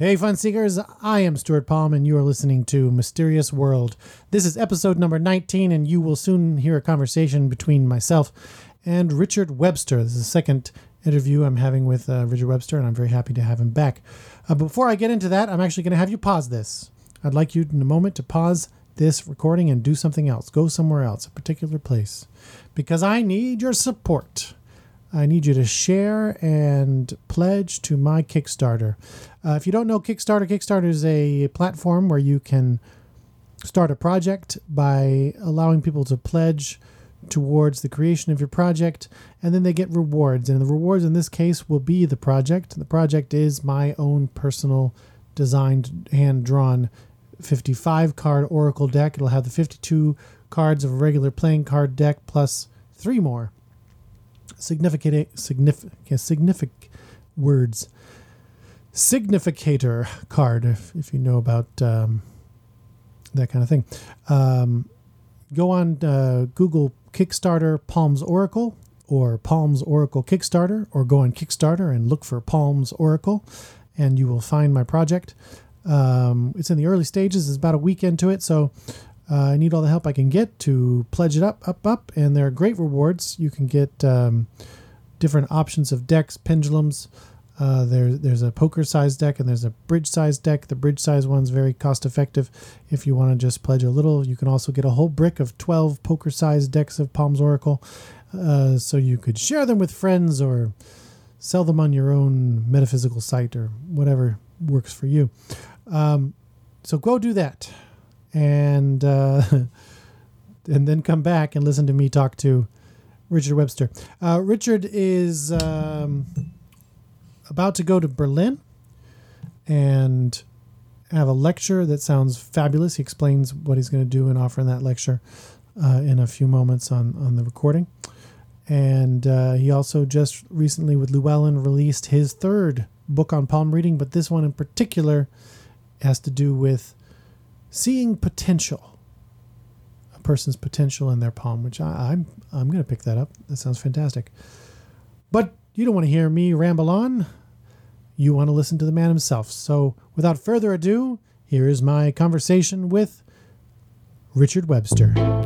Hey, fun seekers! I am Stuart Palm, and you are listening to Mysterious World. This is episode number 19, and you will soon hear a conversation between myself and Richard Webster. This is the second interview I'm having with uh, Richard Webster, and I'm very happy to have him back. Uh, before I get into that, I'm actually going to have you pause this. I'd like you in a moment to pause this recording and do something else. Go somewhere else, a particular place, because I need your support. I need you to share and pledge to my Kickstarter. Uh, if you don't know Kickstarter, Kickstarter is a platform where you can start a project by allowing people to pledge towards the creation of your project, and then they get rewards. And the rewards in this case will be the project. The project is my own personal designed, hand drawn 55 card Oracle deck. It'll have the 52 cards of a regular playing card deck plus three more significant significant significant words. Significator card if, if you know about um, that kind of thing. Um, go on uh, google kickstarter palms oracle or palms oracle kickstarter or go on kickstarter and look for palms oracle and you will find my project. Um, it's in the early stages. It's about a week into it. So uh, I need all the help I can get to pledge it up, up, up, and there are great rewards. You can get um, different options of decks, pendulums. Uh, there, there's a poker size deck and there's a bridge size deck. The bridge size one's very cost effective. If you want to just pledge a little, you can also get a whole brick of 12 poker size decks of Palms Oracle. Uh, so you could share them with friends or sell them on your own metaphysical site or whatever works for you. Um, so go do that and uh, and then come back and listen to me talk to Richard Webster. Uh, Richard is um, about to go to Berlin and have a lecture that sounds fabulous. He explains what he's going to do and offer in that lecture uh, in a few moments on on the recording. And uh, he also just recently with Llewellyn released his third book on palm reading, but this one in particular has to do with seeing potential, a person's potential in their palm, which I, I'm I'm going to pick that up. That sounds fantastic. But you don't want to hear me ramble on. You want to listen to the man himself. So, without further ado, here is my conversation with Richard Webster.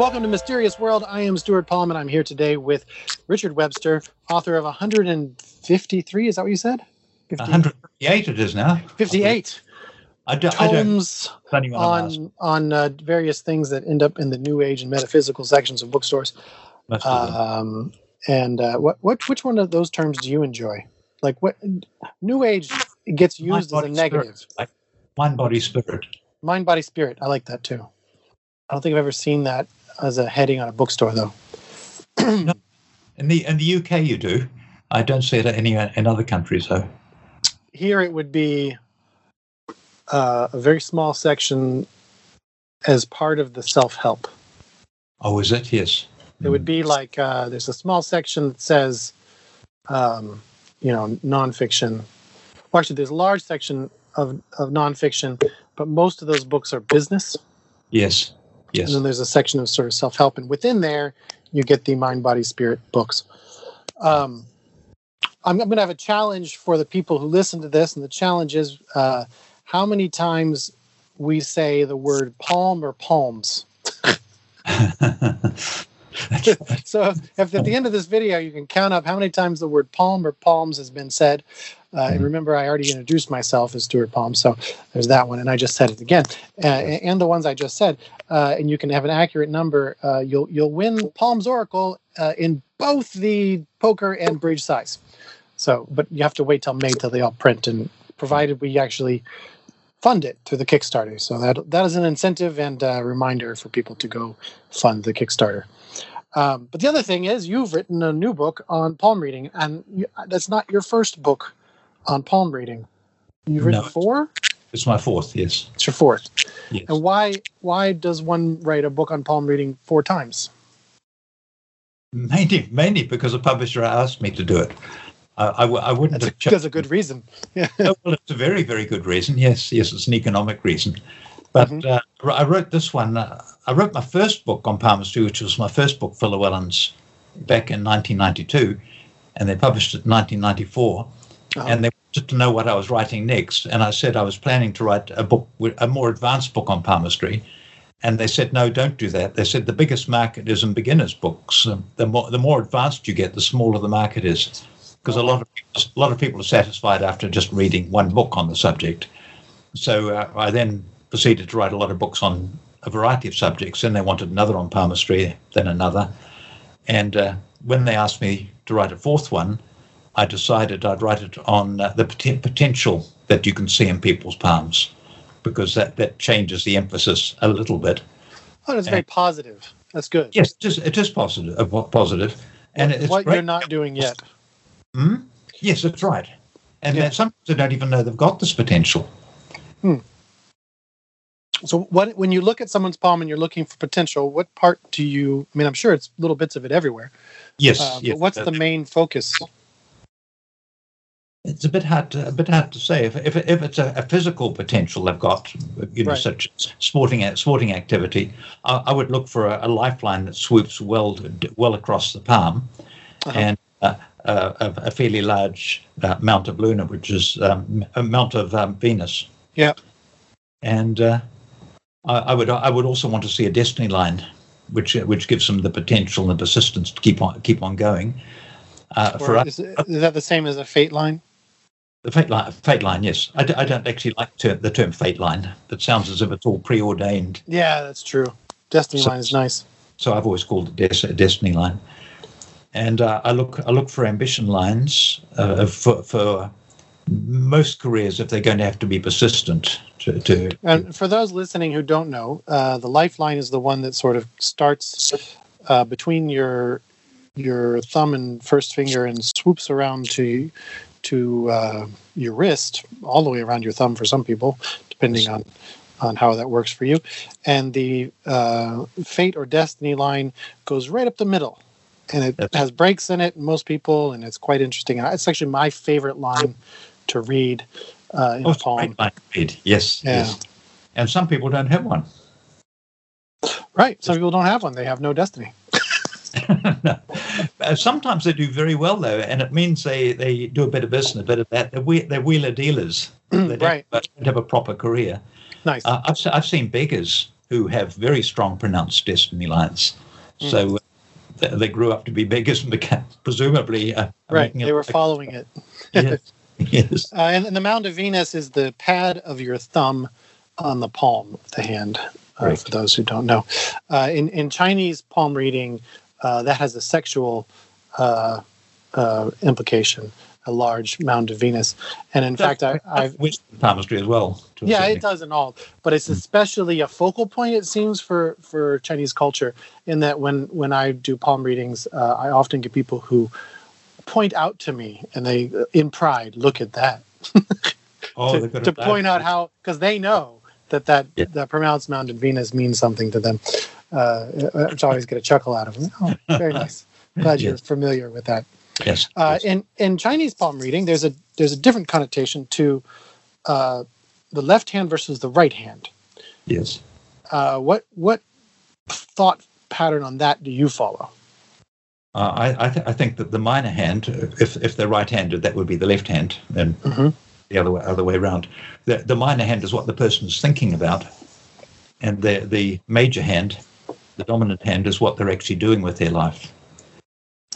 Welcome to Mysterious World. I am Stuart Palm, and I'm here today with Richard Webster, author of 153. Is that what you said? 50, 158 it is now. 58. I do, tomes I don't, on on uh, various things that end up in the New Age and metaphysical sections of bookstores. Um, and uh, what what which one of those terms do you enjoy? Like what New Age gets used mind, as a negative. Spirit. Like mind, body, spirit. Mind, body, spirit. I like that too. I don't think I've ever seen that as a heading on a bookstore, though. In the in the UK, you do. I don't see it any in other countries, though. Here it would be uh, a very small section as part of the self help. Oh, is it? Yes. It would be like uh, there's a small section that says, um, you know, nonfiction. Well, actually, there's a large section of, of nonfiction, but most of those books are business. Yes. Yes. And then there's a section of sort of self help, and within there, you get the mind, body, spirit books. Um, I'm, I'm going to have a challenge for the people who listen to this, and the challenge is uh, how many times we say the word palm or palms. so if at the end of this video you can count up how many times the word palm or palms has been said uh, and remember i already introduced myself as stuart palm so there's that one and i just said it again. Uh, and the ones i just said uh, and you can have an accurate number uh, you'll you'll win palms oracle uh, in both the poker and bridge size. So but you have to wait till may till they all print and provided we actually fund it through the kickstarter. So that that is an incentive and a reminder for people to go fund the kickstarter. Um, but the other thing is, you've written a new book on palm reading, and you, that's not your first book on palm reading. You've written No. four. it's my fourth. Yes. It's your fourth. Yes. And why why does one write a book on palm reading four times? Mainly, mainly because a publisher asked me to do it. I wouldn't That's a, have chosen that's a good reason. Yeah. Oh, well, it's a very, very good reason. Yes, yes, it's an economic reason. But Mhm. uh, I wrote this one. Uh, I wrote my first book on palmistry, which was my first book for Llewellyn's back in 1992, and they published it in 1994. Uh-huh. And they to know what I was writing next, and I said I was planning to write a book, a more advanced book on palmistry. And they said, no, don't do that. They said the biggest market is in beginners' books. Um, the more the more advanced you get, the smaller the market is, because a lot of people, a lot of people are satisfied after just reading one book on the subject. So uh, I then proceeded to write a lot of books on a variety of subjects. Then they wanted another on palmistry, then another. And uh, when they asked me to write a fourth one, I decided I'd write it on uh, the poten- potential that you can see in people's palms, because that, that changes the emphasis a little bit. Oh, it's very positive. That's good. Yes, it is, it is positive, uh, positive. and what it's what you're not doing yet. Hmm? Yes, that's right. And Yeah. then sometimes they don't even know they've got this potential. Hmm. So what when you look at someone's palm and you're looking for potential, what part do you? I mean, I'm sure it's little bits of it everywhere. Yes, Uh, yes. what's uh, the main focus? It's a bit hard to, a bit hard to say. If if, if it's a, a physical potential they've got, you know, Right. such sporting sporting activity, I, I would look for a, a lifeline that swoops well well across the palm, Uh-huh. and uh, uh, a, fairly large uh, mount of Luna, which is um, a mount of um, Venus. Yeah. And uh, I, I would I would also want to see a destiny line, which which gives them the potential and the persistence to keep on keep on going. Uh, for is, is that the same as a fate line? The fate line, fate line, yes. I, d- I don't actually like the term fate line. That sounds as if it's all preordained. Yeah, that's true. Destiny So- line is nice. So I've always called it des- a destiny line. And uh, I look I look for ambition lines uh, for, for most careers if they're going to have to be persistent. To, to And for those listening who don't know, uh, the lifeline is the one that sort of starts uh, between your your thumb and first finger and swoops around to to uh, your wrist, all the way around your thumb for some people, depending on on how that works for you. And the uh, fate or destiny line goes right up the middle, and it That's- has breaks in it. Most people, and it's quite interesting. And it's actually my favorite line to read uh, in oh, a poem. to read. Yes, Yeah. yes. And some people don't have one. Right. Some people don't have one. They have no destiny. no. Uh, Sometimes they do very well though, and it means they, they do a bit of this and a bit of that. They're, whe- they're wheeler dealers. They don't, Right. don't have a proper career. Nice. Uh, I've, I've seen beggars who have very strong pronounced destiny lines. Hmm. So uh, they, they grew up to be beggars and became presumably uh, right. They were following it. yes, yes. Uh, and, and the Mound of Venus is the pad of your thumb on the palm of the hand, uh, Right. for those who don't know. Uh, in, in Chinese palm reading, uh, that has a sexual uh, uh, implication. a large mound of Venus. And in fact, I, I've palmistry as well. yeah, it does in all, but it's especially a focal point. It seems for for Chinese culture, in that when when I do palm readings, uh, I often get people who point out to me and they, in pride, look at that Oh, to, to point out how because they know that that Yeah. that pronounced mountain Venus means something to them, uh, which I always get a chuckle out of. Oh, very nice. Glad you're Yes. familiar with that. Yes. Uh, yes. in in Chinese palm reading, there's a there's a different connotation to uh, the left hand versus the right hand. yes. Uh, what what thought pattern on that do you follow? Uh, I I, th- I think that the minor hand, if if they're right-handed, that would be the left hand, and Mhm. the other way other way around. The the minor hand is what the person is thinking about, and the the major hand, the dominant hand, is what they're actually doing with their life.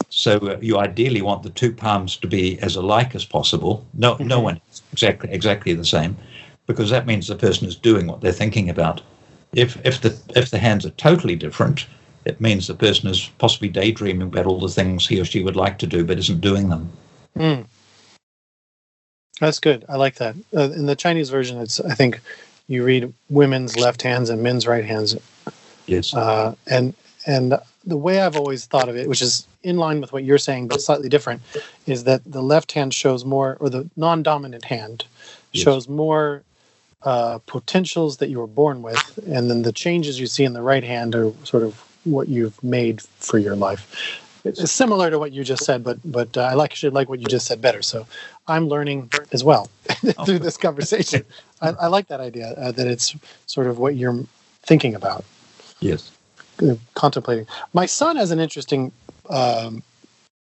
So uh, you ideally want the two palms to be as alike as possible. No no Mhm. one is exactly exactly the same, because that means the person is doing what they're thinking about. If if the if the hands are totally different, it means the person is possibly daydreaming about all the things he or she would like to do but isn't doing them. Hmm. That's good. I like that. Uh, in the Chinese version, it's I think you read women's left hands and men's right hands, Yes. uh, and and the way I've always thought of it, which is in line with what you're saying but slightly different, is that the left hand shows more, or the non-dominant hand Yes. shows more uh, potentials that you were born with, and then the changes you see in the right hand are sort of what you've made for your life. It's similar to what you just said, but but uh, I like actually like what you just said better. So I'm learning as well through this conversation. I, I like that idea uh, that it's sort of what you're thinking about yes. contemplating. My son has an interesting um,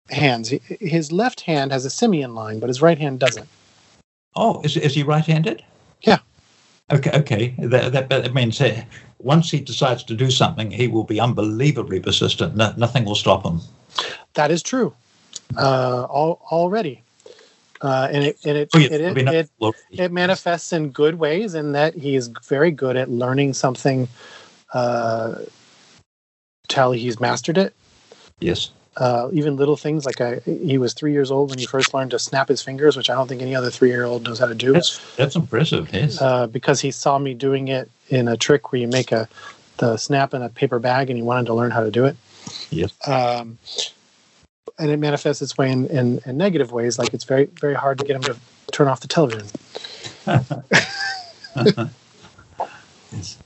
hands. His left hand has a simian line, but his right hand doesn't. Oh, is, is he right-handed? Yeah. Okay. Okay. That that, that means uh, once he decides to do something, he will be unbelievably persistent. No, nothing will stop him. That is true. Uh, all, already, uh, and it and it Oh, yeah, it, it, it it manifests in good ways in that he is very good at learning something uh, till he's mastered it. yes. Uh, even little things like I, he was three years old when he first learned to snap his fingers, which I don't think any other three-year-old knows how to do. That's that's impressive. Yes. uh, because he saw me doing it in a trick where you make a the snap in a paper bag, and he wanted to learn how to do it. Yes. Um, and it manifests its way in, in, in negative ways, like it's very very hard to get him to turn off the television. yes.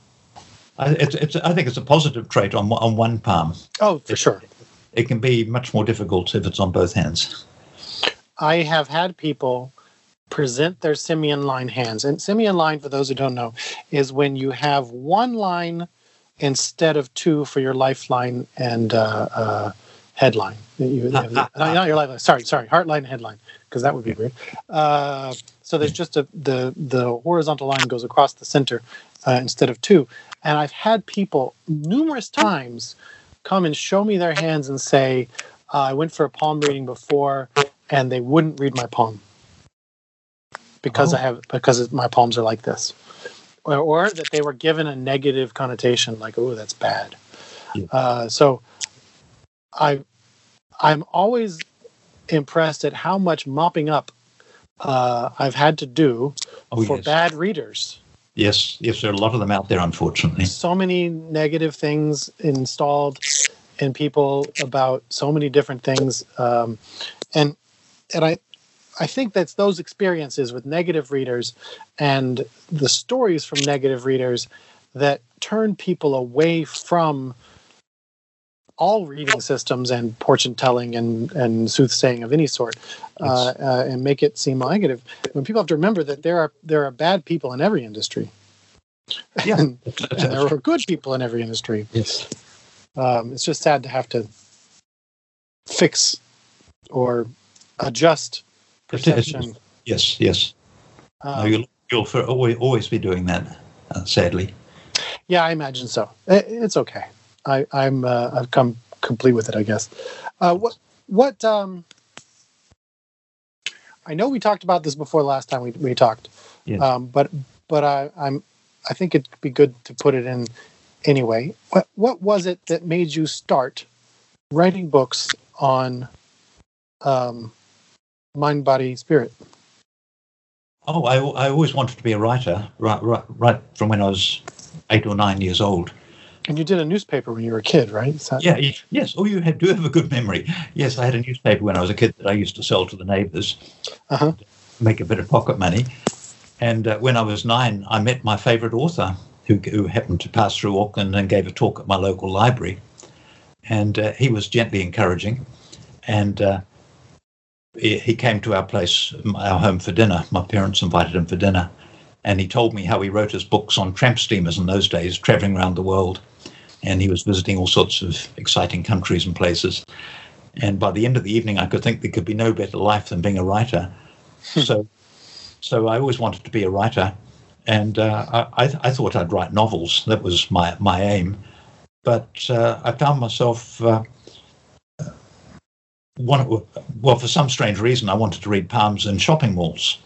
I, it's, it's, I think it's a positive trait on on one palm. Oh, for sure. It can be much more difficult if it's on both hands. I have had people present their simian line hands. And simian line, for those who don't know, is when you have one line instead of two for your lifeline and uh, uh, headline. You, the- not, not your lifeline. Sorry, sorry, heartline and headline, because that would be weird. Uh, so there's just a the the horizontal line goes across the center uh, instead of two. And I've had people numerous times come and show me their hands and say, uh, "I went for a palm reading before." and they wouldn't read my palm because Oh. I have because my palms are like this, or, or that they were given a negative connotation, like "oh, that's bad." Yeah. Uh, so, I I'm always impressed at how much mopping up uh, I've had to do Oh for yes. bad readers. Yes. Yes. There are a lot of them out there, unfortunately. So many negative things installed in people about so many different things, um, and and I I think that's those experiences with negative readers and the stories from negative readers that turn people away from all reading systems and fortune telling and, and soothsaying of any sort uh, uh, and make it seem negative. When people have to remember that there are there are bad people in every industry. Yeah. and, and there are good people in every industry. yes. Um, it's just sad to have to fix or adjust perception. Yes. Yes. No, Um, you'll you'll for always, always be doing that. Uh, sadly. yeah, I imagine so. It, it's okay. I, I'm uh, I've come complete with it, I guess. Uh, what what um, I know we talked about this before last time we, we talked, Yes. um, but but I, I'm I think it'd be good to put it in anyway. What what was it that made you start writing books on um, mind, body, spirit? Oh, I, I always wanted to be a writer, right, right, right from when I was eight or nine years old. And you did a newspaper when you were a kid, right? That- Yeah, yes. Oh, you have, do have a good memory. Yes, I had a newspaper when I was a kid that I used to sell to the neighbours, Uh-huh. make a bit of pocket money. And uh, when I was nine, I met my favourite author, who, who happened to pass through Auckland and gave a talk at my local library. And uh, he was gently encouraging, and uh, he, came to our place, our home for dinner. My parents invited him for dinner, and he told me how he wrote his books on tramp steamers in those days, travelling around the world and he was visiting all sorts of exciting countries and places. And by the end of the evening, I could think there could be no better life than being a writer. so, so I always wanted to be a writer, and uh, I, I, I thought I'd write novels. That was my my aim. But uh, I found myself. Uh, one, well, for some strange reason, I wanted to read palms in shopping malls,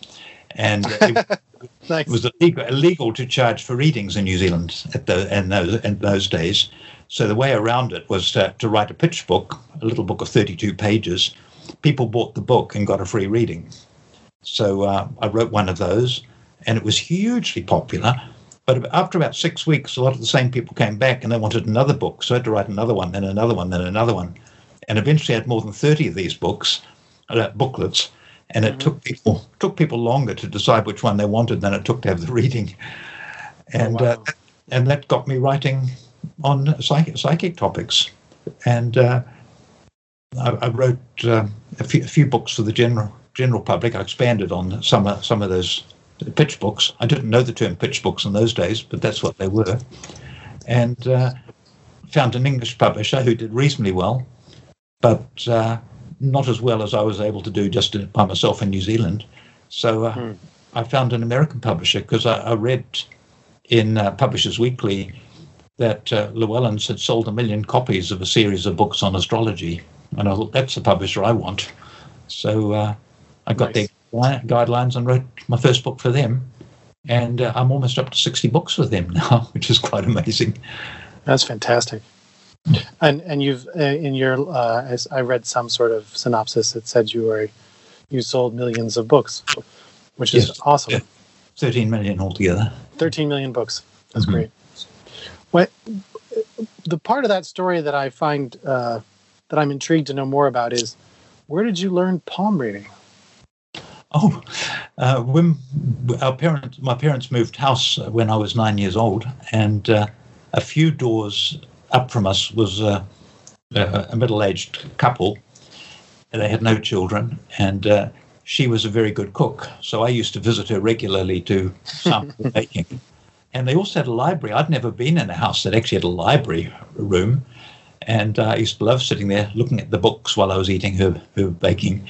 and it, Nice. it was illegal, illegal to charge for readings in New Zealand at the in those in those days. So the way around it was to, to write a pitch book, a little book of 32 pages. People bought the book and got a free reading. So uh, I wrote one of those, and it was hugely popular. But after about six weeks, a lot of the same people came back and they wanted another book. So I had to write another one, then another one, then another one. And eventually I had more than 30 of these books, uh, booklets. And it Mhm. took people took people longer to decide which one they wanted than it took to have the reading. And wow. uh, and that got me writing on psychic, psychic topics. And uh, I, I wrote uh, a, few, a few books for the general general public. I expanded on some of, some of those pitch books. I didn't know the term pitch books in those days, but that's what they were. And uh, found an English publisher who did reasonably well, but uh, not as well as I was able to do just by myself in New Zealand. So uh, Hmm. I found an American publisher because I, I read in uh, Publishers Weekly that uh, Llewellyn's had sold a million copies of a series of books on astrology. And I thought, that's the publisher I want. So uh, I got Nice. their gui- guidelines and wrote my first book for them. And uh, I'm almost up to 60 books with them now, which is quite amazing. That's fantastic. And and you've uh, in your uh, as I read some sort of synopsis that said you were you sold millions of books, which is Yes. awesome. Yeah. 13 million altogether. 13 million books. That's Mhm. great. What the part of that story that I find uh, that I'm intrigued to know more about is where did you learn palm reading? Oh, uh, when our parents, my parents moved house when I was nine years old, and uh, a few doors up from us was a, a middle-aged couple. They had no children, and uh, she was a very good cook. So I used to visit her regularly to sample baking. And they also had a library. I'd never been in a house that actually had a library room, and uh, I used to love sitting there looking at the books while I was eating her, her baking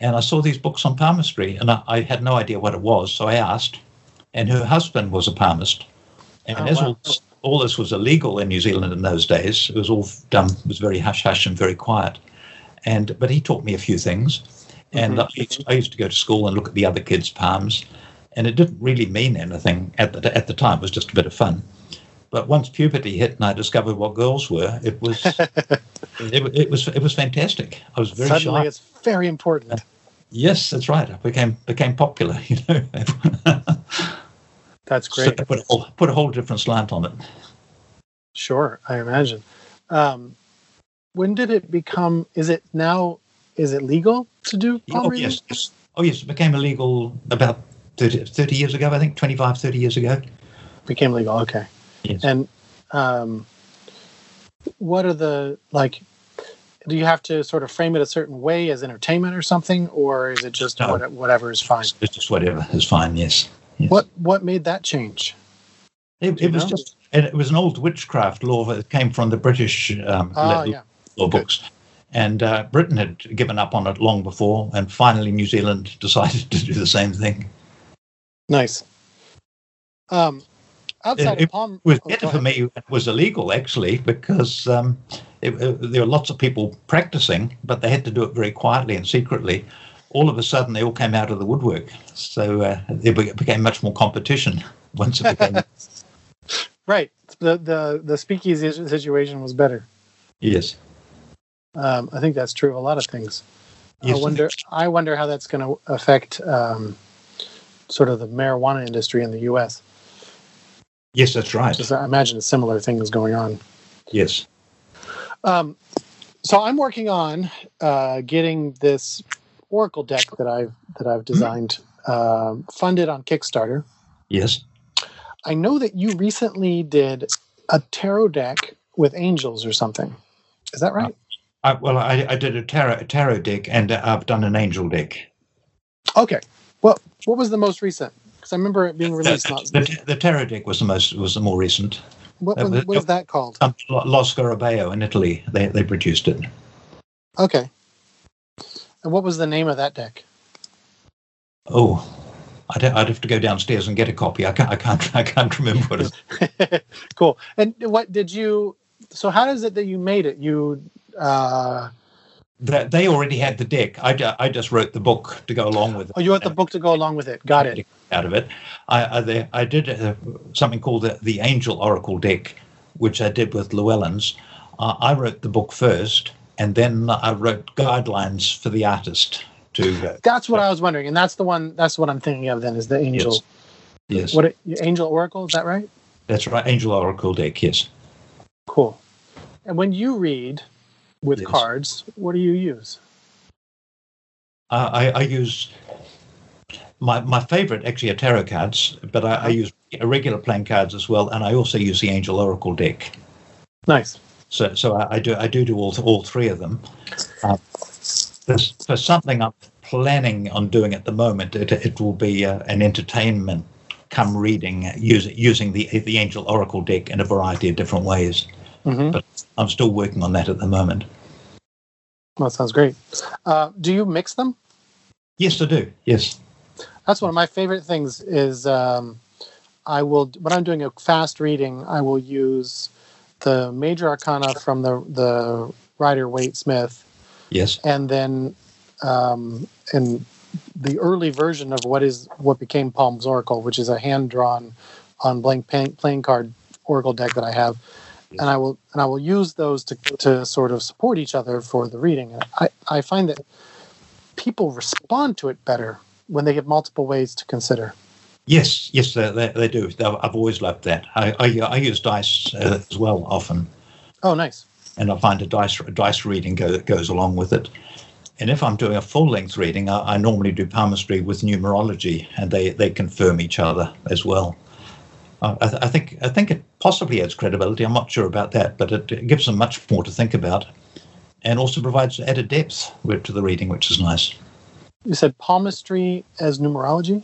and I saw these books on palmistry, and I, I had no idea what it was. So I asked, and her husband was a palmist, and Oh, as wow. all, all this was illegal in New Zealand in those days, it was all done it was very hush hush and very quiet. And but he taught me a few things, and Mhm. I, used, I used to go to school and look at the other kids' palms, and it didn't really mean anything at the at the time. It was just a bit of fun. But once puberty hit and I discovered what girls were, it was it, it was it was fantastic. I was very Suddenly, shy. it's very important. Yes, that's right. I became became popular. You know, That's So great. I put a whole, put a whole different slant on it. Sure, I imagine. Um, when did it become? Is it now? Is it legal to do palm Oh reading? yes, yes. oh yes, it became illegal about 30, 30 years ago. I think 25, 30 years ago. Became legal. Okay. Yes. And um, what are the like? Do you have to sort of frame it a certain way as entertainment or something, or is it just No. what, whatever is fine? It's just whatever is fine. Yes. Yes. What what made that change? It, it was know? just. And it was an old witchcraft law that came from the British um, Ah, law yeah. law books, and uh, Britain had given up on it long before, and finally New Zealand decided to do the same thing. Nice. Um, outside It- of palm, It was oh, better go for me. It was illegal actually because um, it, it- there were lots of people practicing, but they had to do it very quietly and secretly. All of a sudden, they all came out of the woodwork, so uh, there became much more competition once it became. Right. The the the speakeasy situation was better. yes, Um, I think that's true of a lot of things. Yes, I wonder. I wonder how that's going to affect um, sort of the marijuana industry in the U.S. Yes, that's right. I imagine a similar thing is going on. Yes. Um, so I'm working on uh, getting this Oracle deck that I've that I've designed uh, funded on Kickstarter. Yes. I know that you recently did a tarot deck with angels or something. Is that right? I, well, I, I did a tarot, a tarot deck and uh, I've done an angel deck. Okay. Well, what was the most recent? Because I remember it being released. The, Not, the, the tarot deck was the most was the more recent. what, uh, was, what is that called? Um, Lo Scarabeo in Italy, they they produced it. Okay. And what was the name of that deck? Oh, I'd, I'd have to go downstairs and get a copy. I can't I can't I can't remember what it. cool. And what did you? So how is it that you made it? You uh, That they already had the deck. I, I just wrote the book to go along with it. oh, you wrote the book to go along with it? Got it. out of it. I I, I did uh, something called the, the Angel Oracle deck, which I did with Llewellyn's. Uh, I wrote the book first, and then I wrote guidelines for the artist to. Uh, That's what I was wondering, and that's the one. That's what I'm thinking of. Then is the angel. Yes. yes, What angel oracle? Is that right? that's right. Angel Oracle deck. Yes. Cool. And when you read with Yes. cards, what do you use? Uh, I, I use my my favorite actually are tarot cards, but I, I use regular playing cards as well, and I also use the Angel Oracle deck. Nice. So, so I, I do I do do all all three of them. Uh, there's, for something I'm planning on doing at the moment, it, it will be uh, an entertainment come reading using using the the Angel Oracle deck in a variety of different ways. hmm But I'm still working on that at the moment. That sounds great. Uh, do you mix them? Yes, I do. Yes. That's one of my favorite things. Is um, I will when I'm doing a fast reading, I will use the major arcana from the the Rider Waite Smith, Yes. and then um, in the early version of what is what became Palm's Oracle, which is a hand drawn on blank playing, playing card Oracle deck that I have, and I will and I will use those to to sort of support each other for the reading. And I I find that people respond to it better when they get multiple ways to consider. Yes, yes, they, they, they do. I've always loved that. I I, I use dice uh, as well often, Oh, nice. and I find a dice a dice reading go, goes along with it. And if I'm doing a full length reading, I, I normally do palmistry with numerology, and they, they confirm each other as well. I, th- I think I think it possibly adds credibility. I'm not sure about that, but it, it gives them much more to think about, and also provides added depth to the reading, which is nice. You said palmistry as numerology.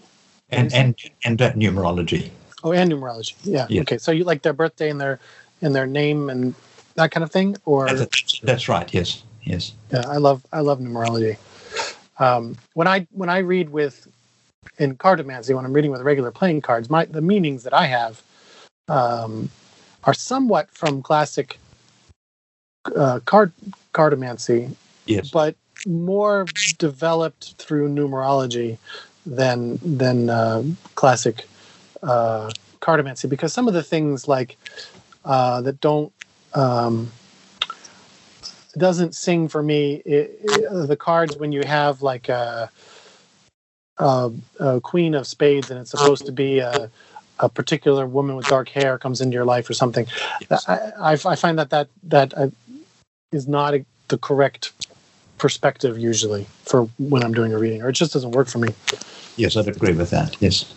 And and and uh, numerology. Oh, and numerology. Yeah. Yeah. Okay. So you like their birthday and their and their name and that kind of thing, or That's, that's right. Yes. Yes. Yeah, I love I love numerology. Um, when I when I read with in cartomancy, when I'm reading with regular playing cards, my the meanings that I have um, are somewhat from classic uh, card cartomancy, Yes. but more developed through numerology than than uh, classic uh, cartomancy because some of the things like uh, that don't um, doesn't sing for me it, it- the cards when you have like a, a, a queen of spades and it's supposed to be a, a particular woman with dark hair comes into your life or something Yes. I, I, I find that that that uh, is not a, the correct perspective usually for when I'm doing a reading, or it just doesn't work for me. Yes, I'd agree with that. Yes.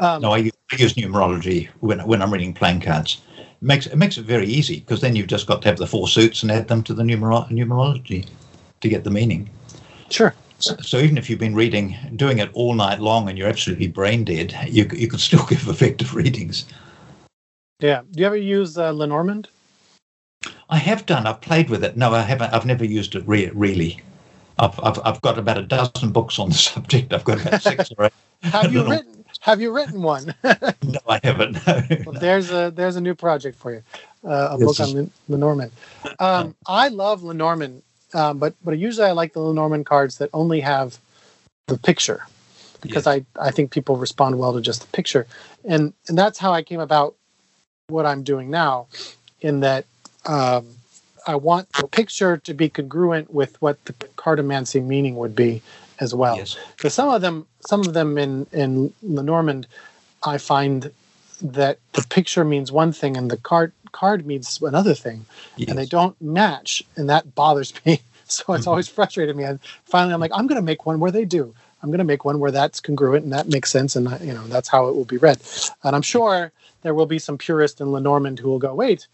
Um, No, I use numerology when when I'm reading playing cards. It makes it makes it very easy because then you've just got to have the four suits and add them to the numero- numerology to get the meaning. Sure. So, so even if you've been reading, doing it all night long, and you're absolutely brain dead, you you can still give effective readings. Yeah. Do you ever use uh, Lenormand? I have done. I've played with it. No, I haven't. I've never used it re- really. I've, I've I've got about a dozen books on the subject. I've got about six or eight. Have you written? Have you written one? No, I haven't. No. well, there's a there's a new project for you, uh, a Yes, book yes. on Lenormand. Um, I love Lenormand, um, but but usually I like the Lenormand cards that only have the picture because I I think people respond well to just the picture, and and that's how I came about what I'm doing now, in that um, I want the picture to be congruent with what the cartomancy meaning would be as well. Yes. Because some of them, some of them in in Lenormand, I find that the picture means one thing and the card card means another thing, Yes. and they don't match, and that bothers me. So it's Mhm. always frustrated me. And finally, I'm like, I'm going to make one where they do. I'm going to make one where that's congruent and that makes sense, and you know that's how it will be read. And I'm sure there will be some purist in Lenormand who will go, wait,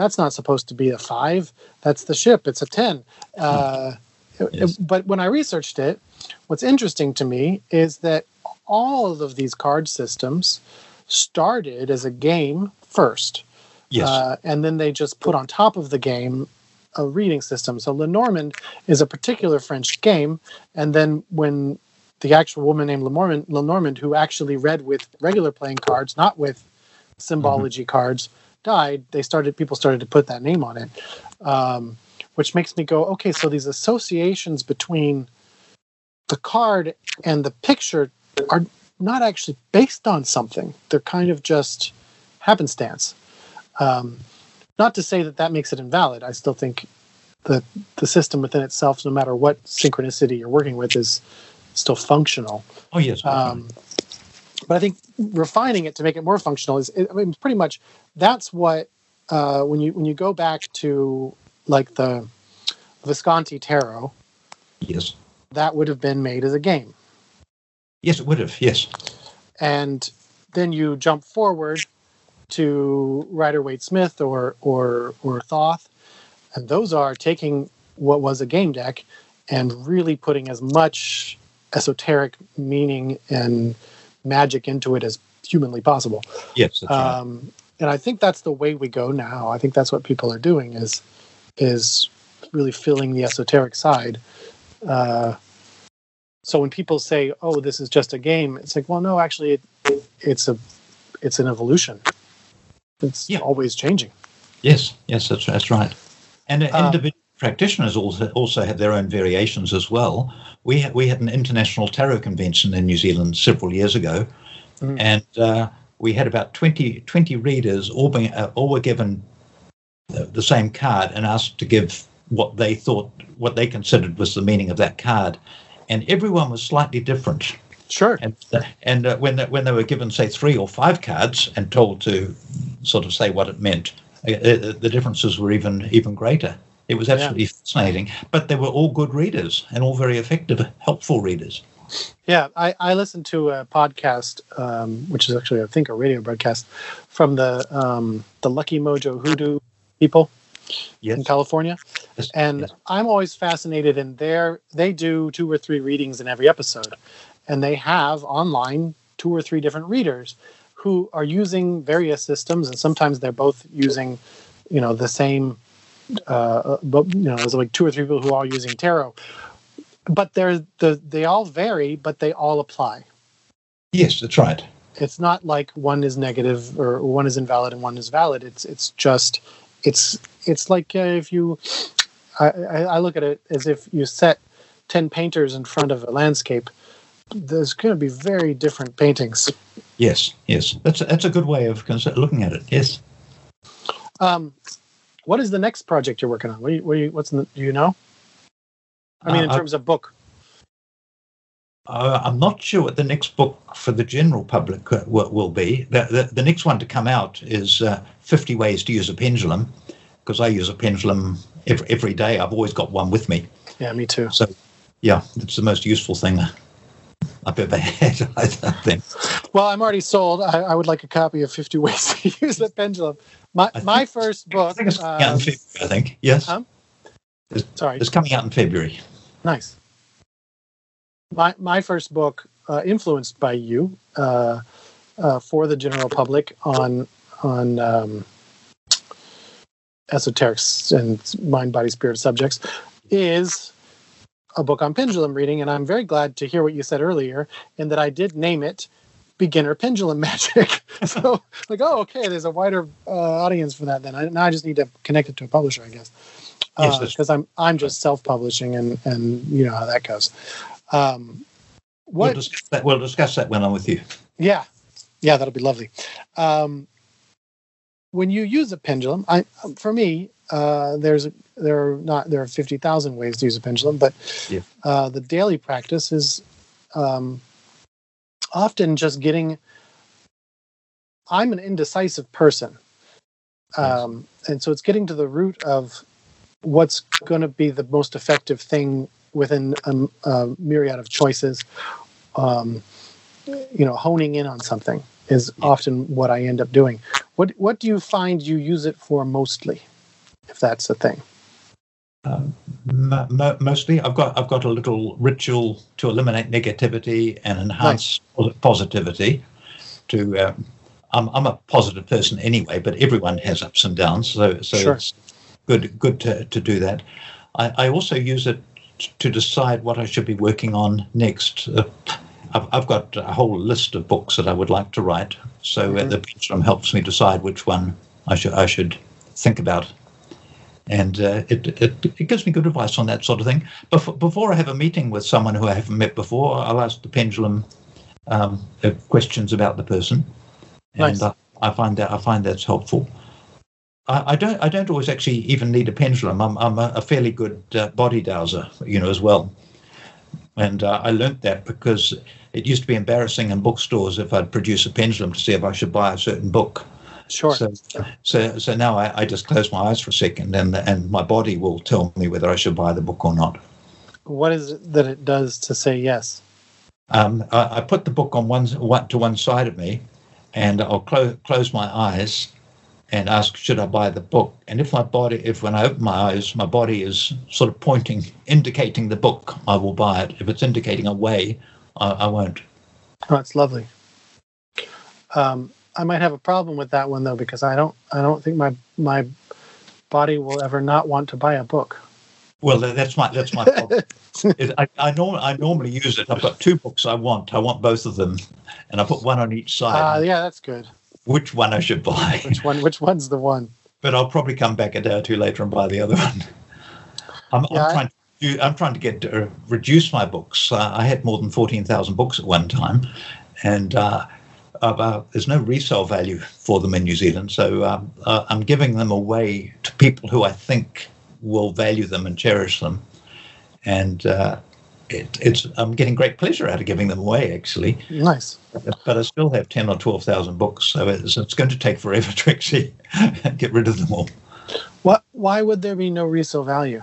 that's not supposed to be a five. That's the ship. It's a ten. Uh, Yes. But when I researched it, what's interesting to me is that all of these card systems started as a game first. Yes. Uh, and then they just put on top of the game a reading system. So Lenormand is a particular French game. And then when the actual woman named Lenormand, Lenormand who actually read with regular playing cards, not with symbology cards, died, they started people started to put that name on it. Um, which makes me go, okay, so these associations between the card and the picture are not actually based on something. They're kind of just happenstance. Um, not to say that that makes it invalid. I still think that the system within itself, no matter what synchronicity you're working with, is still functional. oh yes. Um, but I think refining it to make it more functional is, I mean, pretty much that's what uh, when you when you go back to like the Visconti Tarot, yes. that would have been made as a game. Yes, it would have. Yes. and then you jump forward to Rider Waite Smith or or or Thoth, and those are taking what was a game deck and really putting as much esoteric meaning and magic into it as humanly possible. Yes. That's right. Um, and I think that's the way we go now. I think that's what people are doing is is really filling the esoteric side. Uh, so when people say, "Oh, this is just a game," it's like, well, no, actually, it, it, it's a it's an evolution. It's Yeah. always changing. Yes, yes, that's that's right. And uh, Uh, individual practitioners also also have their own variations as well. We had, we had an international tarot convention in New Zealand several years ago, Mm. and uh, we had about 20, 20 readers, all being uh, all were given the, the same card and asked to give what they thought what they considered was the meaning of that card, and everyone was slightly different. Sure. And and uh, when they, when they were given say three or five cards and told to sort of say what it meant, uh, uh, the differences were even even greater. It was absolutely fascinating. But they were all good readers and all very effective, helpful readers. Yeah, I, I listened to a podcast, um, which is actually I think a radio broadcast from the um, the Lucky Mojo Hoodoo people in California. yes, and yes. I'm always fascinated in their they do two or three readings in every episode, and they have online two or three different readers who are using various systems, and sometimes they're both using, you know, the same, uh, but you know, there's like two or three people who are using tarot, but they're the they all vary, but they all apply. yes, that's right. It's not like one is negative or one is invalid and one is valid. It's it's just it's it's like uh, if you I, I I look at it as if you set ten painters in front of a landscape. There's going to be very different paintings. Yes, yes. That's that's a good way of looking at it. Yes. Um, what is the next project you're working on? What do you, what you, what's in the, do you know? I mean, in Uh, terms of book. Uh, I'm not sure what the next book for the general public uh, will, will be. The, the, the next one to come out is uh, 50 Ways to Use a Pendulum, because I use a pendulum every, every day. I've always got one with me. Yeah, me too. So, yeah, it's the most useful thing I've ever had, I think. Well, I'm already sold. I, I would like a copy of 50 Ways to Use a Pendulum. My I think- my first I book. think it's coming out um, in February, I think. Yes. huh? sorry, It's coming out in February. Nice. My my first book, uh, influenced by you, uh, uh, for the general public on on um, esoterics and mind, body, spirit subjects, is a book on pendulum reading, and I'm very glad to hear what you said earlier, and that I did name it beginner pendulum magic. so like, oh, okay, there's a wider uh, audience for that. Then I, now I just need to connect it to a publisher, I guess because I'm I'm just self-publishing and and you know how that goes. Um, We'll what? discuss, that, we'll discuss that when I'm with you. yeah, yeah, that'll be lovely. Um, when you use a pendulum, I for me, uh, there's there are not there are fifty thousand ways to use a pendulum, but Yeah. uh, the daily practice is um, often just getting. I'm an indecisive person, um, and so it's getting to the root of what's going to be the most effective thing within a, a myriad of choices. Um, you know, honing in on something is often what I end up doing. What What do you find you use it for mostly, if that's the thing? Um, mo- mo- mostly, I've got I've got a little ritual to eliminate negativity and enhance posi- positivity. To um, I'm I'm a positive person anyway, but everyone has ups and downs, so so Sure. it's good good to, to do that. I, I also use it to decide what I should be working on next. Uh, I've, I've got a whole list of books that I would like to write, so uh, Mhm. the pendulum helps me decide which one I should I should think about and uh, it, it it gives me good advice on that sort of thing. Before, before I have a meeting with someone who I haven't met before, I'll ask the pendulum um, uh, questions about the person, and Nice. I, I find that I find that's helpful. I, I don't I don't always actually even need a pendulum. I'm I'm a, a fairly good uh, body dowser, you know, as well. And uh, I learnt that because it used to be embarrassing in bookstores if I'd produce a pendulum to see if I should buy a certain book. Sure. So, so, so now I, I just close my eyes for a second, and and my body will tell me whether I should buy the book or not. what is it that it does to say yes? Um, I, I put the book on one, one to one side of me, and I'll close close my eyes, and ask should I buy the book. And if my body, if when I open my eyes, my body is sort of pointing, indicating the book, I will buy it. If it's indicating away, I, I won't. Oh, that's lovely. Um, I might have a problem with that one though because I don't I don't think my my body will ever not want to buy a book. Well, that's my that's my problem. I, I, norm, I normally use it. I've got two books I want. I want both of them, and I put one on each side. Ah, yeah, that's good. which one I should buy. Which one? Which one's the one? but I'll probably come back a day or two later and buy the other one. I'm, Yeah, I'm trying to do, I'm trying to get uh, reduce my books. Uh, I had more than fourteen thousand books at one time, and uh, uh, there's no resale value for them in New Zealand. So um, uh, I'm giving them away to people who I think will value them and cherish them, and uh, it, it's I'm getting great pleasure out of giving them away actually. Nice. But I still have ten or twelve thousand books, so it's, it's going to take forever to actually get rid of them all. What? Why would there be no resale value?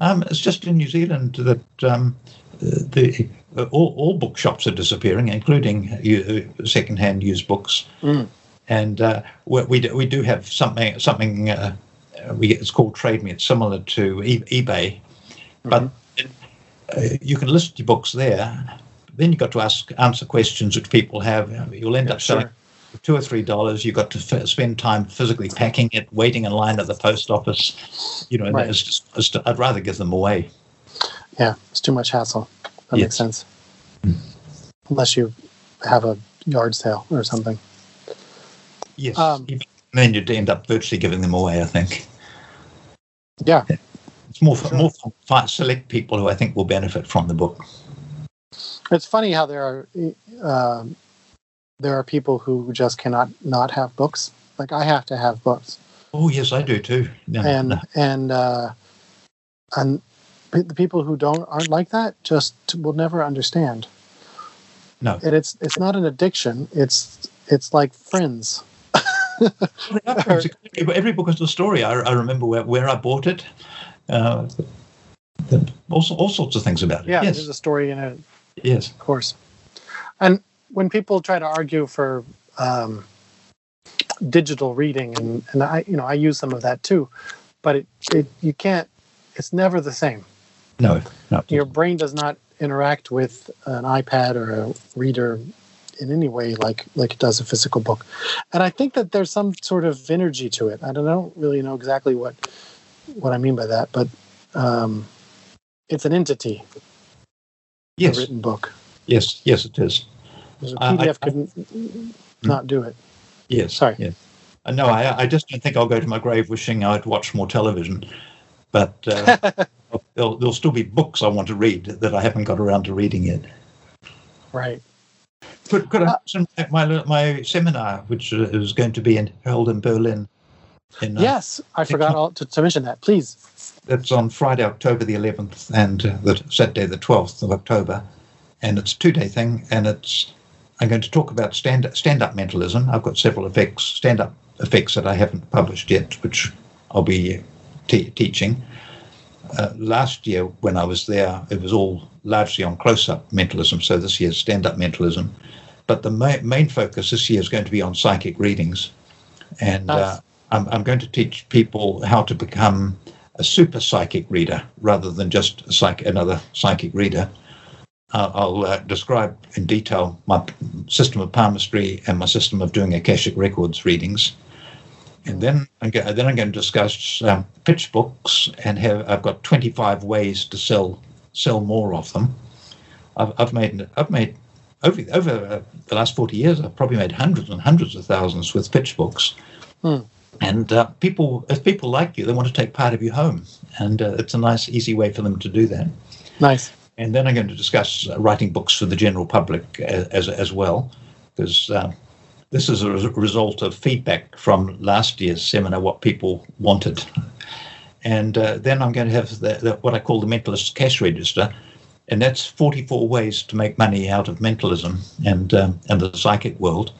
Um, it's just in New Zealand that um, the all, all bookshops are disappearing, including uh, second-hand used books. Mm. And uh, we we do, we do have something something uh, we it's called Trade Me. It's similar to e- eBay, but uh, you can list your books there. Then you've got to ask answer questions which people have. You'll end Yeah, up selling sure. two or three dollars. You've got to f- spend time physically packing it, waiting in line at the post office. You know, Right. it's just, it's just- I'd rather give them away. Yeah, it's too much hassle. That makes Yes. sense. Unless you have a yard sale or something. Yes. Um, then you'd end up virtually giving them away. I think Yeah. it's more for, Sure. more for select people who I think will benefit from the book. It's funny how there are um there are people who just cannot not have books. Like I have to have books, Oh yes, I do too. No, and no. and uh, and pe- the people who don't aren't like that just will never understand. No. and it's it's not an addiction. It's it's like friends. Every every book has a story. I, I remember where, where I bought it. Uh, all, all sorts of things about it. Yeah, yes. there's a story in it, yes. of course. And when people try to argue for um, digital reading, and, and I, you know, I use some of that too, but it, it you can't. It's never the same. No. No. Your brain does not interact with an iPad or a reader in any way like like it does a physical book. And I think that there's some sort of energy to it. I don't, I don't really know exactly what what I mean by that, but um, it's an entity. Yes. A written book. Yes. Yes, it is. There's a PDF couldn't not do it. Yes. Sorry. Yes. Uh, no, I, I just don't think I'll go to my grave wishing I'd watched more television. But uh, there'll, there'll still be books I want to read that I haven't got around to reading yet. right. Could, could I Uh, mention my, my my seminar, which is going to be in, held in Berlin In, uh, Yes, I forgot all to, to mention that. Please. That's on Friday, October the 11th, and uh, the Saturday, the 12th of October, and it's a two-day thing. And it's I'm going to talk about stand stand-up mentalism. I've got several effects, stand-up effects that I haven't published yet, which I'll be te- teaching. Uh, last year, when I was there, it was all largely on close-up mentalism. So this year's stand-up mentalism, but the ma- main focus this year is going to be on psychic readings, and uh, I'm, I'm going to teach people how to become a super psychic reader rather than just a psych- another psychic reader. Uh, I'll uh, describe in detail my system of palmistry and my system of doing Akashic Records readings. And then I'm, go- then I'm going to discuss um, pitch books and have I've got 25 ways to sell sell more of them. I've, I've made I've made over over uh, the last 40 years I've probably made hundreds and hundreds of thousands with pitch books. Hmm. And uh, people, if people like you, they want to take part of you home, and uh, it's a nice, easy way for them to do that. Nice. And then I'm going to discuss uh, writing books for the general public as as, as well, because uh, this is a result of feedback from last year's seminar, what people wanted. And uh, then I'm going to have the, the, what I call the mentalist cash register, and that's 44 ways to make money out of mentalism and um, and the psychic world.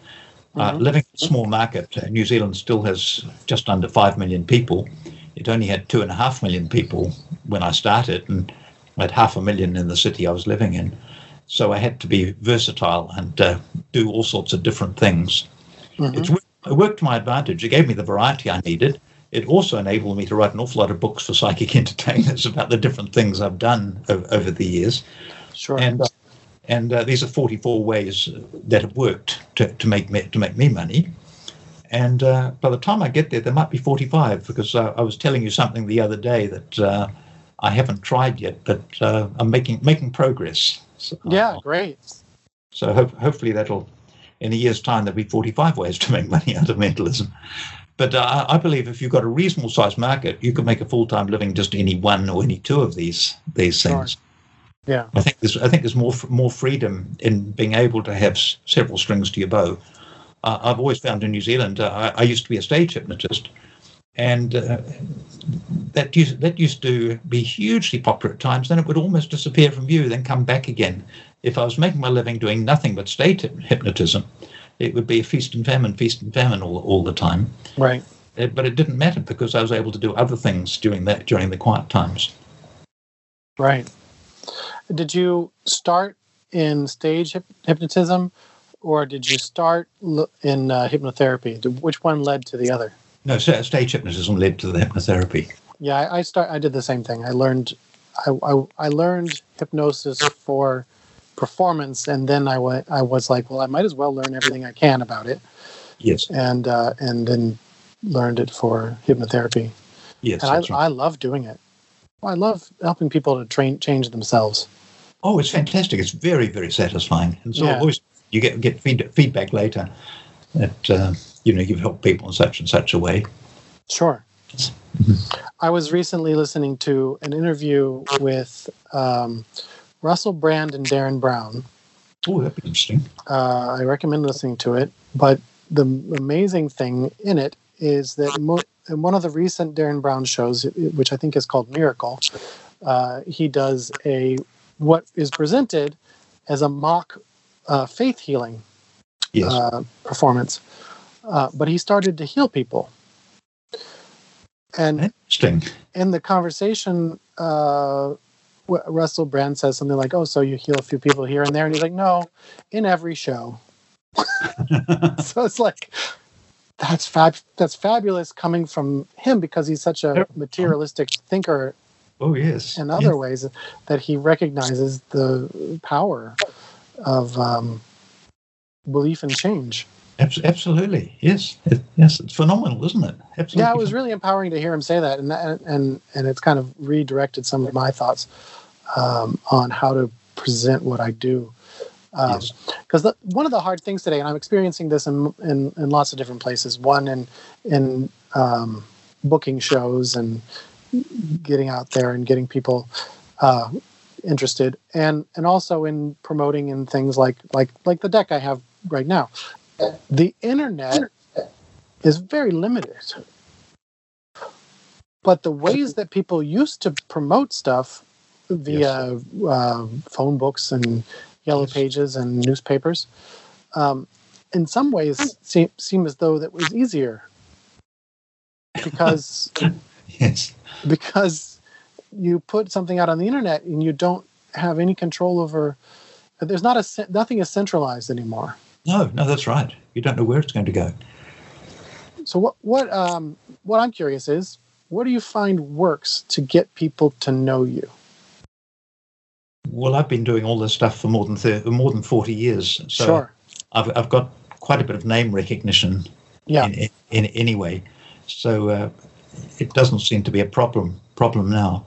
Uh, Mhm. living in a small market, uh, New Zealand still has just under five million people. It only had two and a half million people when I started, and had half a million in the city I was living in. So I had to be versatile and uh, do all sorts of different things. Mhm. It's, it worked to my advantage. It gave me the variety I needed. It also enabled me to write an awful lot of books for psychic entertainers about the different things I've done o- over the years. Sure. And uh, and uh, these are 44 ways that have worked to, to make me to make me money. And uh, by the time I get there, there might be 45 because uh, I was telling you something the other day that uh, I haven't tried yet, but uh, I'm making making progress. So, yeah, great. So ho- hopefully that'll, in a year's time, there'll be 45 ways to make money out of mentalism. But uh, I believe if you've got a reasonable sized market, you can make a full time living just any one or any two of these these Sure. things. Yeah. I think there's I think there's more more freedom in being able to have s- several strings to your bow. Uh, I've always found in New Zealand. Uh, I, I used to be a stage hypnotist, and uh, that used that used to be hugely popular at times. Then it would almost disappear from view, then come back again. If I was making my living doing nothing but stage hyp- hypnotism, it would be a feast and famine, feast and famine all, all the time. Right. Uh, But it didn't matter because I was able to do other things during that during the quiet times. Right. Did you start in stage hyp- hypnotism or did you start l- in uh, hypnotherapy? Which one led to the other? No, sta- stage hypnotism led to the hypnotherapy. Yeah, I, I start. I did the same thing. I learned, I, I, I learned hypnosis for performance, and then I went. I was like, well, I might as well learn everything I can about it, Yes, and uh, and then learned it for hypnotherapy. yes. and I, right. I love doing it. I love helping people to train change themselves. Oh, it's fantastic. It's very, very satisfying. And so Yeah. always you get get feed, feedback later that uh, you know you've helped people in such and such a way. Sure. Mhm. I was recently listening to an interview with um, Russell Brand and Derren Brown. Oh, that'd be interesting. Uh, I recommend listening to it. But the amazing thing in it is that mo- in one of the recent Derren Brown shows, which I think is called Miracle, uh, he does a what is presented as a mock uh, faith healing Yes. uh, performance. Uh, but he started to heal people. And interesting. in the conversation, uh, Russell Brand says something like, "Oh, so you heal a few people here and there," and he's like, "No, in every show." so it's like that's fab that's fabulous coming from him because he's such a materialistic thinker oh, yes. in other ways that he recognizes the power of um, belief and change. Abs- absolutely. Yes. It, yes. It's phenomenal, isn't it? Absolutely. Yeah, it was really empowering to hear him say that, and that, and and it's kind of redirected some of my thoughts um, on how to present what I do. Yes. Because one of the hard things today, and I'm experiencing this in in, in lots of different places. One in in um, booking shows and getting out there and getting people uh, interested, and and also in promoting in things like like like the deck I have right now. The internet is very limited. but the ways that people used to promote stuff via uh, phone books and yellow Yes. pages and newspapers, um, in some ways seem, seem as though that was easier because Yes. because you put something out on the internet and you don't have any control over. There's not a nothing is centralized anymore. No, no, that's right. You don't know where it's going to go. So what what um what I'm curious is what do you find works to get people to know you? Well, I've been doing all this stuff for more than 30, more than forty years, so sure. I've I've got quite a bit of name recognition Yeah. in, in, in anyway. So uh, it doesn't seem to be a problem problem now.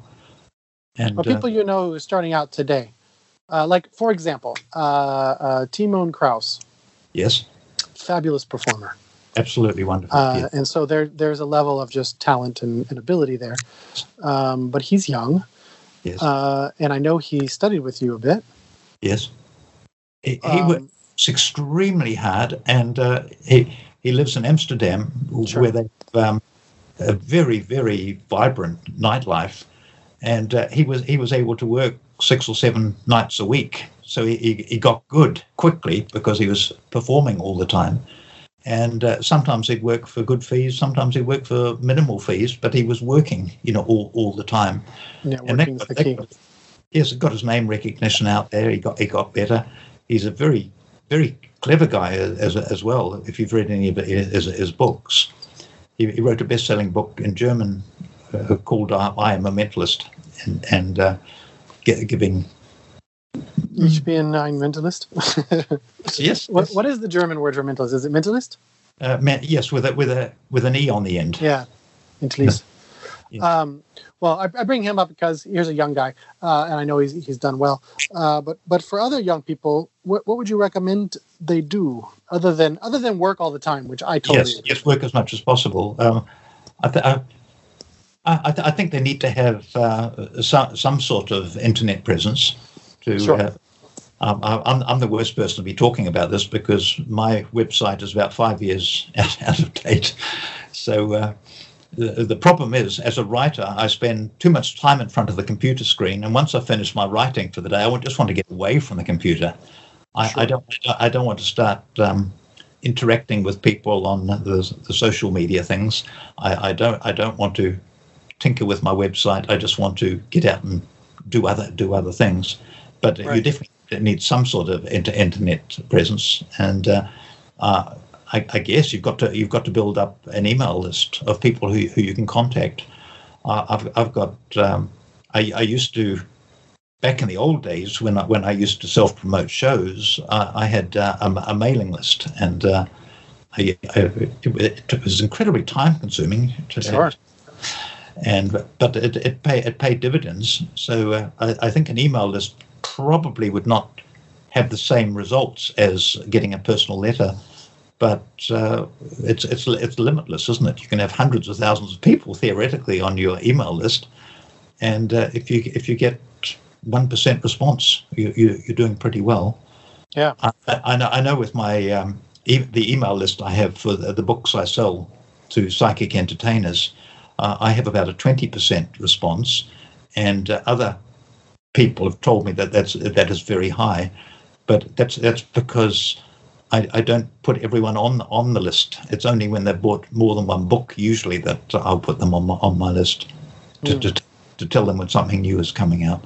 And uh, people you know who are starting out today, uh, like for example, uh, uh, Timon Krause, yes, fabulous performer, absolutely wonderful. uh, yeah. and so there there's a level of just talent and, and ability there. Um, but he's young, Yes, uh, and I know he studied with you a bit. yes. He, he Um, works extremely hard, and uh, he he lives in Amsterdam, Sure. where they have um, a very very vibrant nightlife, and uh, he was he was able to work six or seven nights a week. So he, he, he got good quickly because he was performing all the time. And uh, sometimes he'd work for good fees, sometimes he'd work for minimal fees, but he was working, you know, all, all the time. yeah, And that got- the that got- yes, got his name recognition out there. He got he got better. He's a very very clever guy as as well. If you've read any of his, his books, he, he wrote a best-selling book in German uh, called uh, "I Am a Mentalist," and and uh, giving Ich bin ein Mentalist. yes what what is the German word for mentalist? Is it mentalist? uh, men- yes with a with a with an e on the end. Yeah, mentalist. Yeah. Um, well, I, I bring him up because here's a young guy, uh, and I know he's he's done well. Uh, but but for other young people, what what would you recommend they do other than other than work all the time, which I totally yes, yes, work as much as possible. Um, I, th- I, I, th- I think they need to have uh, some some sort of internet presence. To Sure. uh, um, I'm I'm the worst person to be talking about this because my website is about five years out, out of date. So uh, the the problem is, as a writer, I spend too much time in front of the computer screen, and once I finish my writing for the day, I just want to get away from the computer. I, Sure. I don't I don't want to start. Um, interacting with people on the, the social media things. I, I don't I don't want to tinker with my website. I just want to get out and do other do other things. But you definitely need some sort of inter- internet presence, and uh, uh, I, I guess you've got to you've got to build up an email list of people who, who you can contact. Uh, I've I've got um, I, I used to back in the old days when I, when I used to self promote shows, uh, I had uh, a, a mailing list, and uh, I, it, it was incredibly time consuming. To, Sure. And but it it, pay, it paid dividends. So uh, I, I think an email list probably would not have the same results as getting a personal letter. But uh, it's it's it's limitless, isn't it? You can have hundreds of thousands of people theoretically on your email list, and uh, if you if you get one percent response, you, you you're doing pretty well. Yeah. I, I know. I know. With my um, e- the email list I have for the, the books I sell to psychic entertainers, uh, I have about a twenty percent response, and uh, other people have told me that that's that is very high, but that's that's because. I, I don't put everyone on on the list. It's only when they've bought more than one book, usually, that I'll put them on my, on my list to, Mm. to, to tell them when something new is coming out.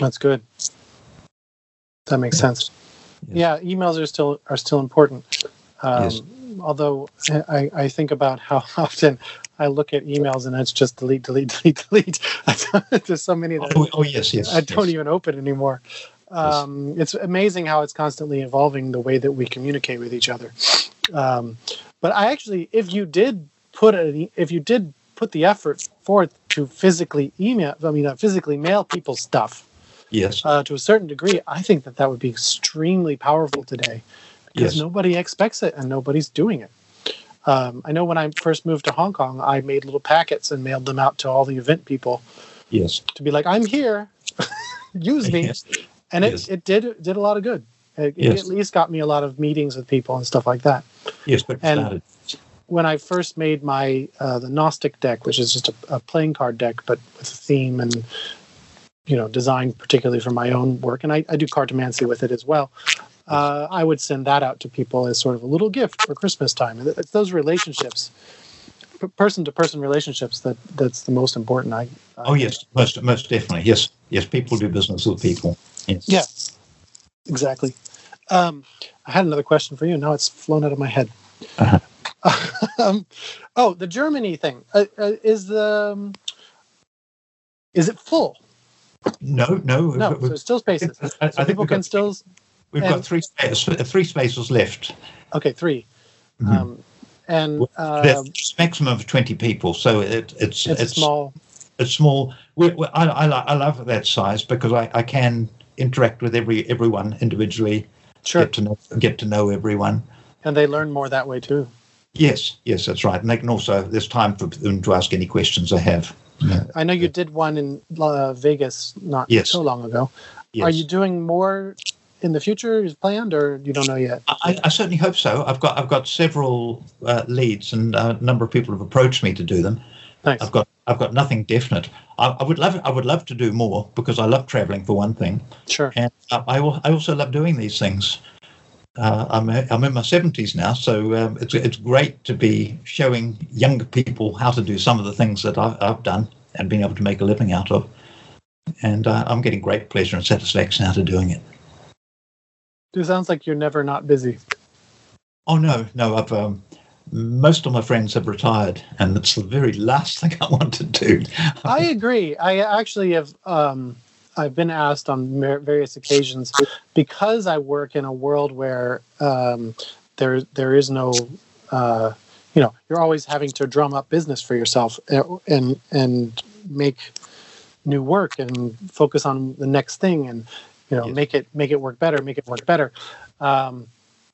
That's good. That makes sense. Yeah, emails are still are still important. Um, Yes. Although I, I think about how often I look at emails and it's just delete, delete, delete, delete. There's so many that Oh, oh yes, yes. I don't yes. even open anymore. Um, It's amazing how it's constantly evolving the way that we communicate with each other. Um, but I actually, if you did put it, if you did put the effort forth to physically email, I mean, uh, physically mail people stuff Yes, uh, to a certain degree, I think that that would be extremely powerful today because Yes. nobody expects it and nobody's doing it. Um, I know when I first moved to Hong Kong, I made little packets and mailed them out to all the event people yes, to be like, "I'm here, use me," yes, and it, Yes. it did did a lot of good. It, it at least got me a lot of meetings with people and stuff like that. yes. But And- started when I first made my uh, the Gnostic deck, which is just a, a playing card deck, but with a theme and you know designed particularly for my own work, and I, I do cartomancy with it as well. Uh, I would send that out to people as sort of a little gift for Christmas time. It's those relationships, person to person relationships, that that's the most important. I, I Oh yes, most most definitely. Yes, yes. People do business with people. Yes. Yeah, exactly. Um, I had another question for you. Now it's flown out of my head. Uh-huh. um, oh, the Germany thing uh, uh, is the um, is it full? No, no. No, so still spaces. I, I think people can still. We've and- got three spaces, three spaces left. Okay, 3 Mhm. Um, and uh, There's maximum of twenty people, so it, it's it's, small. It's small. We, we, I, I, I love that size because I, I can interact with every everyone individually. Sure, Get to know get to know everyone. and they learn more that way too. Yes, yes, that's right. And they can also there's time for them to ask any questions they have. I know you did one in uh, Vegas not Yes. so long ago. Yes. Are you doing more in the future? Is planned, or you don't know yet? I, I certainly hope so. I've got I've got several uh, leads, and a number of people have approached me to do them. Nice. I've got I've got nothing definite. I, I would love I would love to do more because I love traveling for one thing, Sure. and I I also love doing these things. Uh, I'm I'm in my seventies now, so um, it's it's great to be showing younger people how to do some of the things that I've, I've done and being able to make a living out of. And uh, I'm getting great pleasure and satisfaction out of doing it. It sounds like you're never not busy. Oh no, no. I've um, most of my friends have retired, and it's the very last thing I want to do. I agree. I actually have. Um, I've been asked on various occasions because I work in a world where um, there there is no. Uh, you know, you're always having to drum up business for yourself uh, and and make new work and focus on the next thing and you know Yes. make it make it work better, make it work better. Um,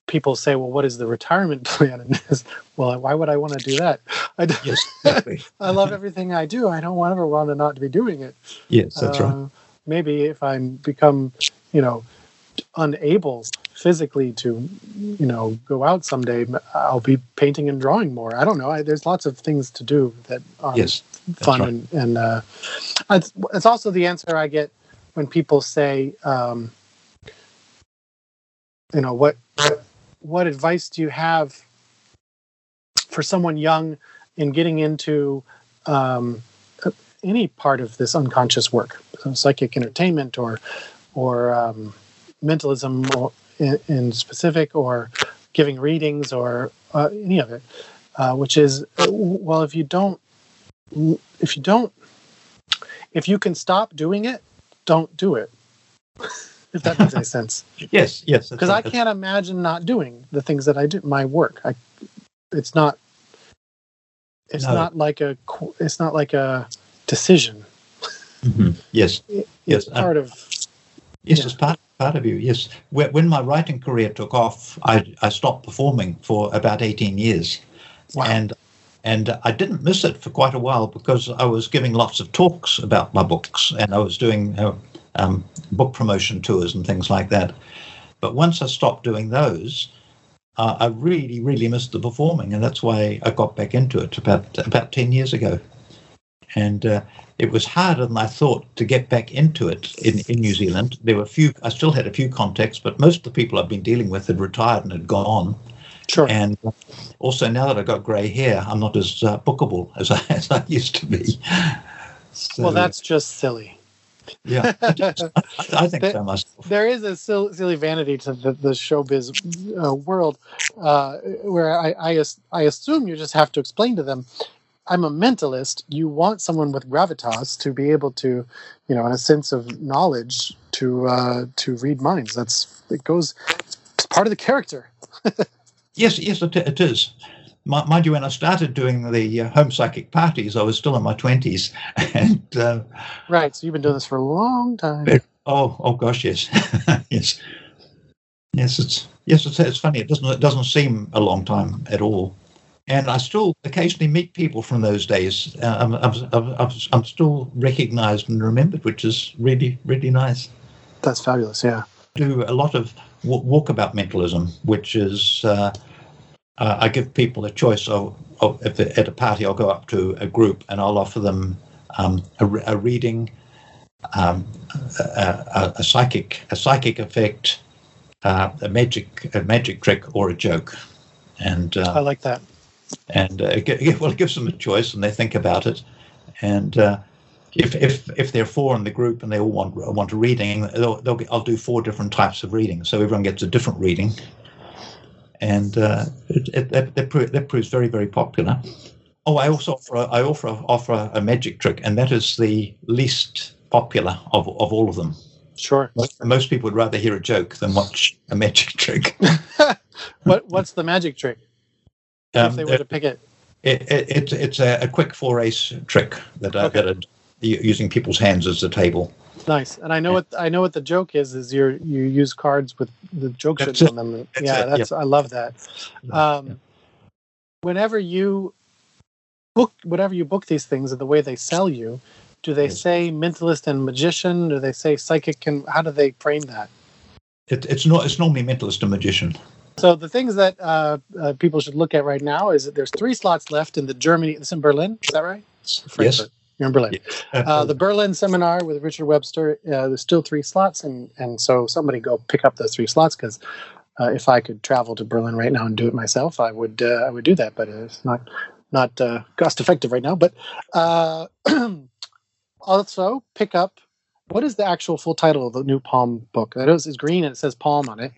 people say, well, what is the retirement plan? And this, well, why would I want to do that? I, d- yes, exactly. I love everything I do. I don't ever want to not to be doing it. yes, that's right. Uh, Maybe if I become, you know, unable physically to, you know, go out someday, I'll be painting and drawing more. I don't know. I, there's lots of things to do that are Yes, fun right. and and uh, it's, it's also the answer I get when people say, um, you know, what what advice do you have for someone young in getting into um, any part of this unconscious work, so psychic entertainment or or um, mentalism or in, in specific, or giving readings or uh, any of it, uh, which is uh, well, if you don't, if you don't, if you can stop doing it, don't do it. if that makes any sense, Yes, yes. because. I can't imagine not doing the things that I do, my work. I, it's not. It's No. not like a. It's not like a decision. Mhm. Yes, It- Yes, it's uh, part of. yes, Yeah. it's part part of you. Yes, when, when my writing career took off, I I stopped performing for about eighteen years, Wow. and and I didn't miss it for quite a while because I was giving lots of talks about my books, and I was doing uh, um, book promotion tours and things like that. But once I stopped doing those, uh, I really, really missed the performing, and that's why I got back into it about about ten years ago. And uh, it was harder than I thought to get back into it in, in New Zealand. There were a few, I still had a few contacts, but most of the people I've been dealing with had retired and had gone. Sure. And also now that I've got grey hair, I'm not as uh, bookable as I, as I used to be. So, well, that's just silly. yeah, I, I think that- so myself. there is a sil- silly vanity to the, the showbiz uh, world uh, where I, I, I assume you just have to explain to them i'm a mentalist you want someone with gravitas to be able to you know in a sense of knowledge to uh, to read minds that's it goes it's part of the character Yes, yes, it, it is. Mind you, when I started doing the uh, home psychic parties, I was still in my twenties, and uh, right so you've been doing this for a long time Oh, oh gosh, yes, yes, yes. It's yes, it's, it's funny. It doesn't it doesn't seem a long time at all, and I still occasionally meet people from those days. Uh, I'm, I'm, I'm, I'm- I'm still recognised and remembered, which is really really nice. that's fabulous yeah Do a lot of w- walkabout mentalism, which is uh, uh, I give people a choice of, of if at a party I'll go up to a group and I'll offer them um, a, a, reading, um, a, a, a, psychic a psychic effect, uh, a magic a magic trick, or a joke. And uh, I like that. And uh, it, well, it gives them a choice, and they think about it. And uh, if if if there are four in the group and they all want want a reading, they'll, they'll get, I'll do four different types of reading, so everyone gets a different reading, and uh, it, it, that, that, that proves very very popular. Oh, I also offer a, I offer offer a magic trick, and that is the least popular of of all of them. Sure. Most, most people would rather hear a joke than watch a magic trick. what What's the magic trick? Um, if they were to pick it. It, it, it, it's a, a quick four ace trick that I okay. got using people's hands as a table. Nice, and I know what I know what the joke is. Is you you use cards with the joke that's on them. That's yeah, it. that's yeah. I love that. Um, whenever you book, whatever you book these things, and the way they sell you, do they say mentalist and magician? Do they say psychic? And how do they frame that? It, it's not. It's normally mentalist and magician. So the things that uh, uh, people should look at right now is that there's three slots left in the Germany. It's in Berlin. Is that right? Yes. You're in Berlin. Uh, the Berlin seminar with Richard Webster. Uh, there's still three slots, and and so somebody go pick up those three slots because uh, if I could travel to Berlin right now and do it myself, I would uh, I would do that. But it's not not uh, cost effective right now. But uh, also pick up what is the actual full title of the new Palm book? That is, is green and it says Palm on it,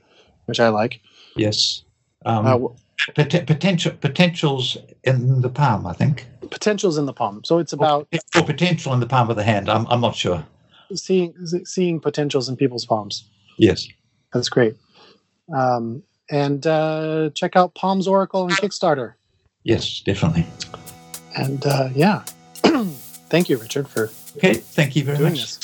which I like. Yes. Um, Pot- potential potentials in the palm, I think. Potentials in the palm. So it's about or, or potential in the palm of the hand. I'm I'm not sure. Seeing seeing potentials in people's palms. Yes, that's great. Um, and uh, check out Palms Oracle and Kickstarter. Yes, definitely. And uh, yeah, thank you, Richard, for okay. Thank you very much. This.